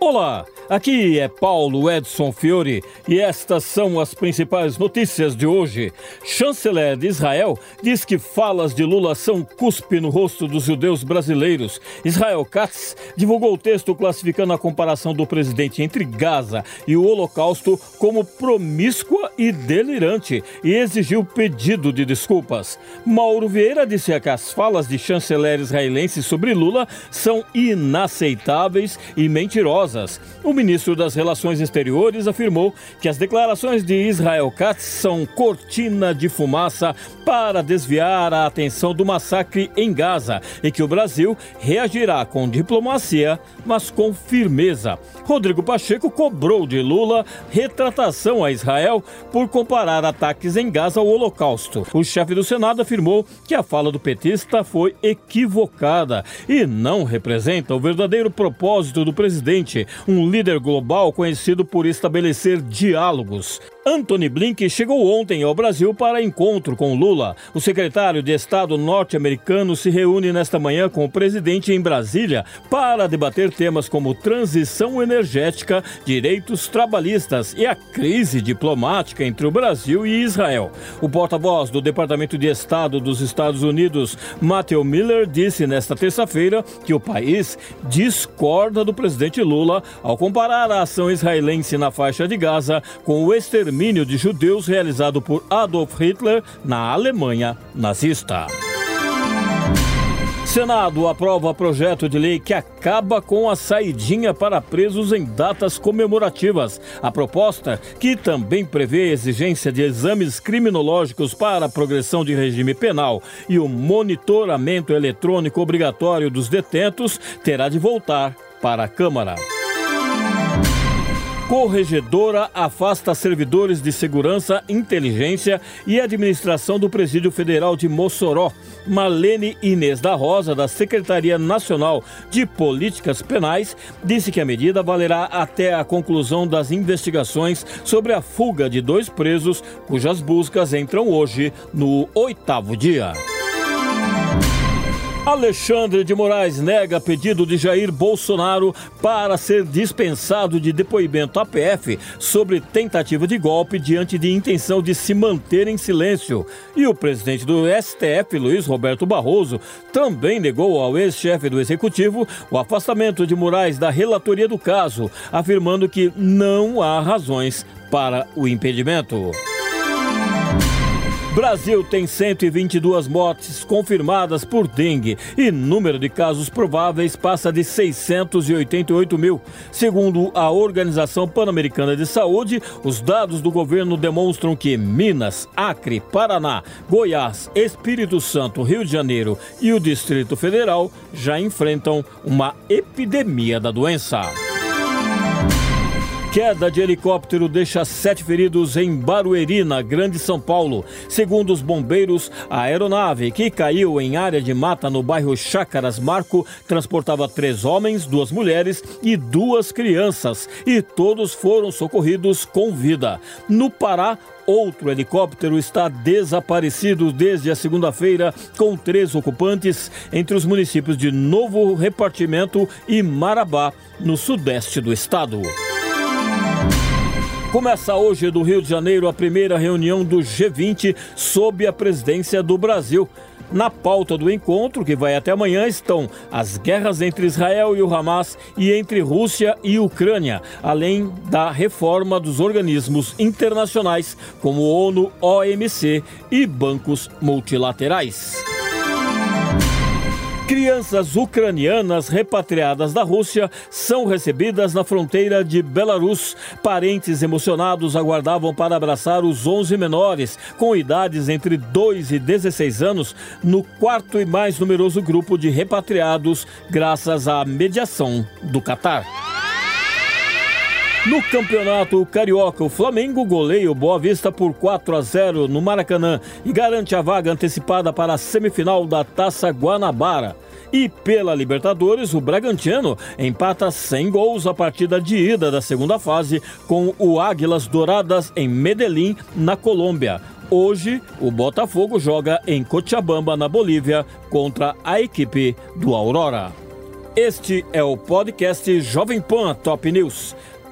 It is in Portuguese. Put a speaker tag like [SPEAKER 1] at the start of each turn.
[SPEAKER 1] Olá, aqui é Paulo Edson Fiore e estas são as principais notícias de hoje. Chanceler de Israel diz que falas de Lula são cuspe no rosto dos judeus brasileiros. Israel Katz divulgou o texto classificando a comparação do presidente entre Gaza e o Holocausto como promíscua e delirante e exigiu pedido de desculpas. Mauro Vieira disse que as falas de chanceler israelense sobre Lula são inaceitáveis e mentirosas o ministro das Relações Exteriores afirmou que as declarações de Israel Katz são cortina de fumaça para desviar a atenção do massacre em Gaza e que o Brasil reagirá com diplomacia, mas com firmeza. Rodrigo Pacheco cobrou de Lula retratação a Israel por comparar ataques em Gaza ao Holocausto. O chefe do Senado afirmou que a fala do petista foi equivocada e não representa o verdadeiro propósito do presidente um líder global conhecido por estabelecer diálogos. Anthony Blink chegou ontem ao Brasil para encontro com Lula. O secretário de Estado norte-americano se reúne nesta manhã com o presidente em Brasília para debater temas como transição energética, direitos trabalhistas e a crise diplomática entre o Brasil e Israel. O porta-voz do Departamento de Estado dos Estados Unidos, Matthew Miller, disse nesta terça-feira que o país discorda do presidente Lula ao comparar a ação israelense na faixa de Gaza com o extermínio extermínio de judeus realizado por Adolf Hitler na Alemanha nazista. Senado aprova projeto de lei que acaba com a saidinha para presos em datas comemorativas. A proposta, que também prevê exigência de exames criminológicos para a progressão de regime penal e o monitoramento eletrônico obrigatório dos detentos, terá de voltar para a Câmara. Corregedora afasta servidores de segurança, inteligência e administração do Presídio Federal de Mossoró. Malene Inês da Rosa, da Secretaria Nacional de Políticas Penais, disse que a medida valerá até a conclusão das investigações sobre a fuga de dois presos, cujas buscas entram hoje no oitavo dia. Alexandre de Moraes nega pedido de Jair Bolsonaro para ser dispensado de depoimento à PF sobre tentativa de golpe diante de intenção de se manter em silêncio. E o presidente do STF, Luiz Roberto Barroso, também negou ao ex-chefe do executivo o afastamento de Moraes da relatoria do caso, afirmando que não há razões para o impedimento. Brasil tem 122 mortes confirmadas por dengue e número de casos prováveis passa de 688 mil. Segundo a Organização Pan-Americana de Saúde, os dados do governo demonstram que Minas, Acre, Paraná, Goiás, Espírito Santo, Rio de Janeiro e o Distrito Federal já enfrentam uma epidemia da doença. Queda de helicóptero deixa sete feridos em Barueri, na Grande São Paulo. Segundo os bombeiros, a aeronave que caiu em área de mata no bairro Chácaras Marco transportava três homens, duas mulheres e duas crianças, e todos foram socorridos com vida. No Pará, Outro helicóptero está desaparecido desde a segunda-feira, com três ocupantes entre os municípios de Novo Repartimento e Marabá, no sudeste do estado. Começa hoje do Rio de Janeiro a primeira reunião do G20 sob a presidência do Brasil. Na pauta do encontro, que vai até amanhã, estão as guerras entre Israel e o Hamas e entre Rússia e Ucrânia, além da reforma dos organismos internacionais como ONU, OMC e bancos multilaterais. Crianças ucranianas repatriadas da Rússia são recebidas na fronteira de Belarus. Parentes emocionados aguardavam para abraçar os 11 menores, com idades entre 2 e 16 anos, no quarto e mais numeroso grupo de repatriados, graças à mediação do Catar. No campeonato carioca, o Flamengo goleia o Boa Vista por 4 a 0 no Maracanã e garante a vaga antecipada para a semifinal da Taça Guanabara. E pela Libertadores, o Bragantino empata sem gols a partida de ida da segunda fase com o Águilas Douradas em Medellín, na Colômbia. Hoje, o Botafogo joga em Cochabamba, na Bolívia, contra a equipe do Aurora. Este é o podcast Jovem Pan Top News.